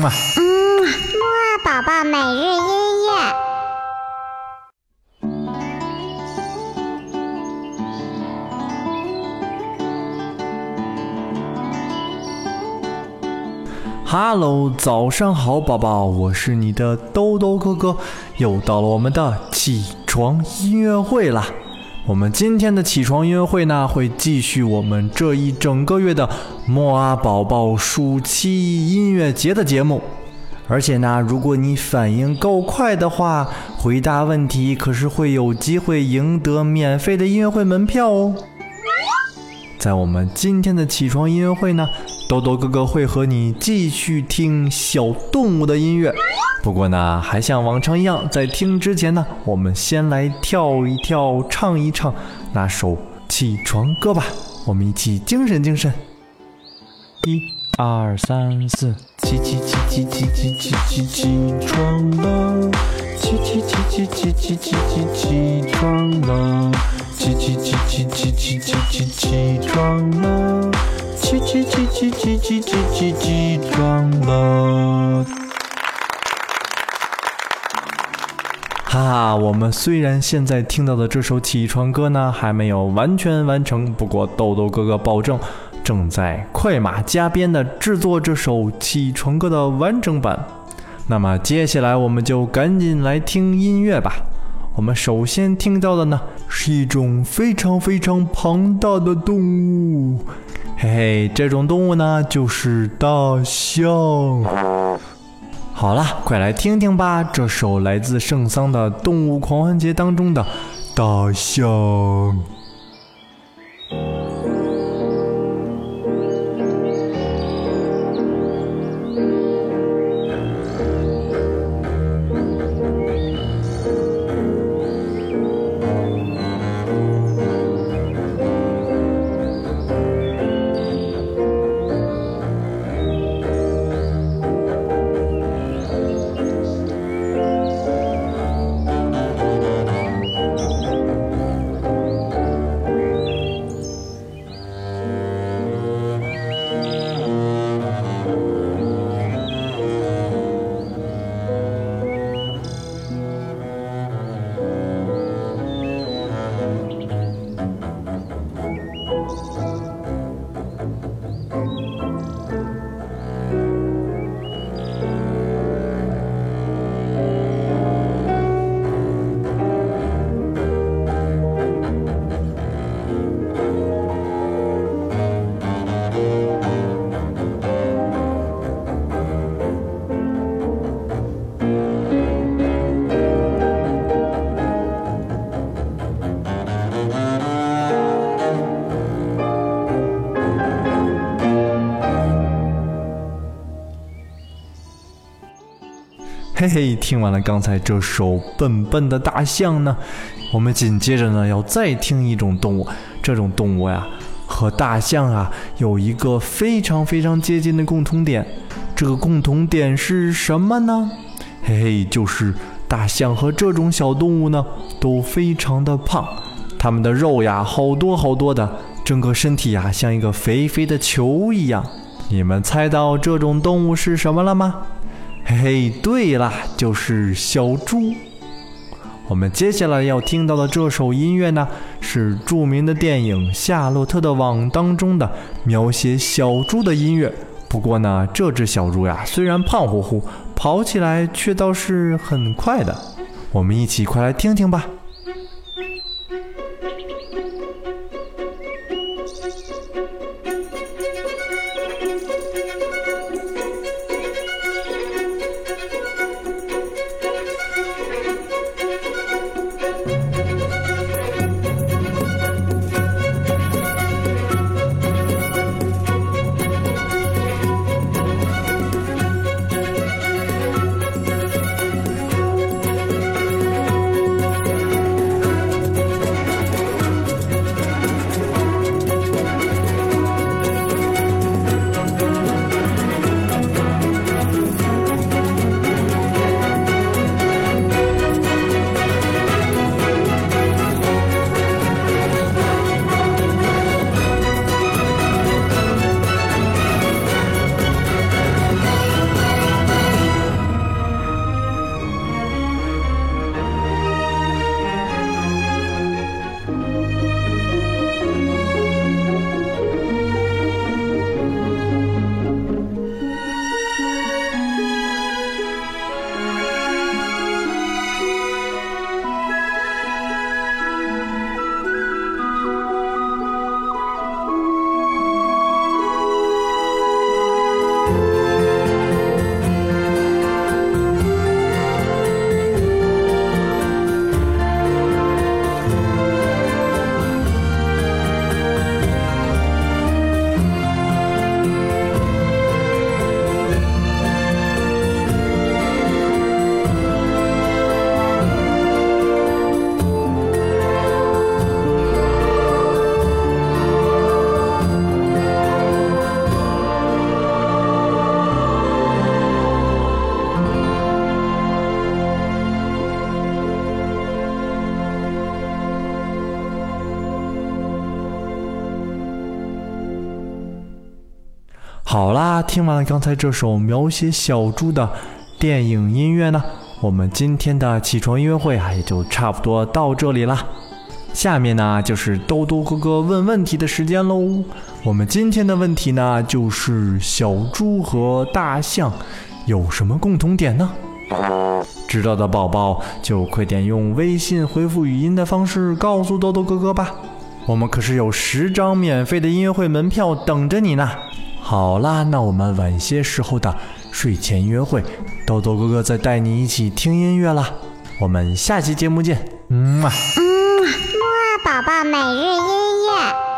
嗯啊，嗯，木二宝宝每日音乐。哈喽，早上好，宝宝，我是你的兜兜哥哥，又到了我们的起床音乐会啦。我们今天的起床音乐会呢，会继续我们这一整个月的莫阿宝宝暑期音乐节的节目。而且呢，如果你反应够快的话，回答问题可是会有机会赢得免费的音乐会门票哦。在我们今天的起床音乐会呢。豆豆哥哥会和你继续听小动物的音乐，不过呢，还像往常一样，在听之前呢，我们先来跳一跳，唱一唱那首起床歌吧。我们一起精神精神，一、二、三、四，起起起起起起起起起床了，起起起起起起起起起床了，起起起起起起起起起床了。起起起起起起起起起床了！哈哈，我们虽然现在听到的这首起床歌呢还没有完全完成，不过豆豆哥哥保证正在快马加鞭的制作这首起床歌的完整版。那么接下来我们就赶紧来听音乐吧。我们首先听到的呢是一种非常非常庞大的动物。嘿嘿，这种动物呢，就是大象。好了，快来听听吧，这首来自圣桑的《动物狂欢节》当中的大象。嘿嘿，听完了刚才这首笨笨的大象呢，我们紧接着呢要再听一种动物。这种动物呀，和大象啊有一个非常非常接近的共同点。这个共同点是什么呢？嘿嘿，就是大象和这种小动物呢都非常的胖，它们的肉呀好多好多的，整个身体呀像一个肥肥的球一样。你们猜到这种动物是什么了吗？嘿，对啦，就是小猪。我们接下来要听到的这首音乐呢，是著名的电影《夏洛特的网》当中的描写小猪的音乐。不过呢，这只小猪呀，虽然胖乎乎，跑起来却倒是很快的。我们一起快来听听吧。好啦，听完了刚才这首描写小猪的电影音乐呢，我们今天的起床音乐会啊也就差不多到这里啦。下面呢就是兜兜哥哥问问题的时间喽。我们今天的问题呢就是小猪和大象有什么共同点呢？知道的宝宝就快点用微信回复语音的方式告诉豆豆哥哥吧。我们可是有十张免费的音乐会门票等着你呢。好啦，那我们晚些时候的睡前约会，豆豆哥哥再带你一起听音乐啦。我们下期节目见。嗯啊。嗯，木二宝宝每日音乐。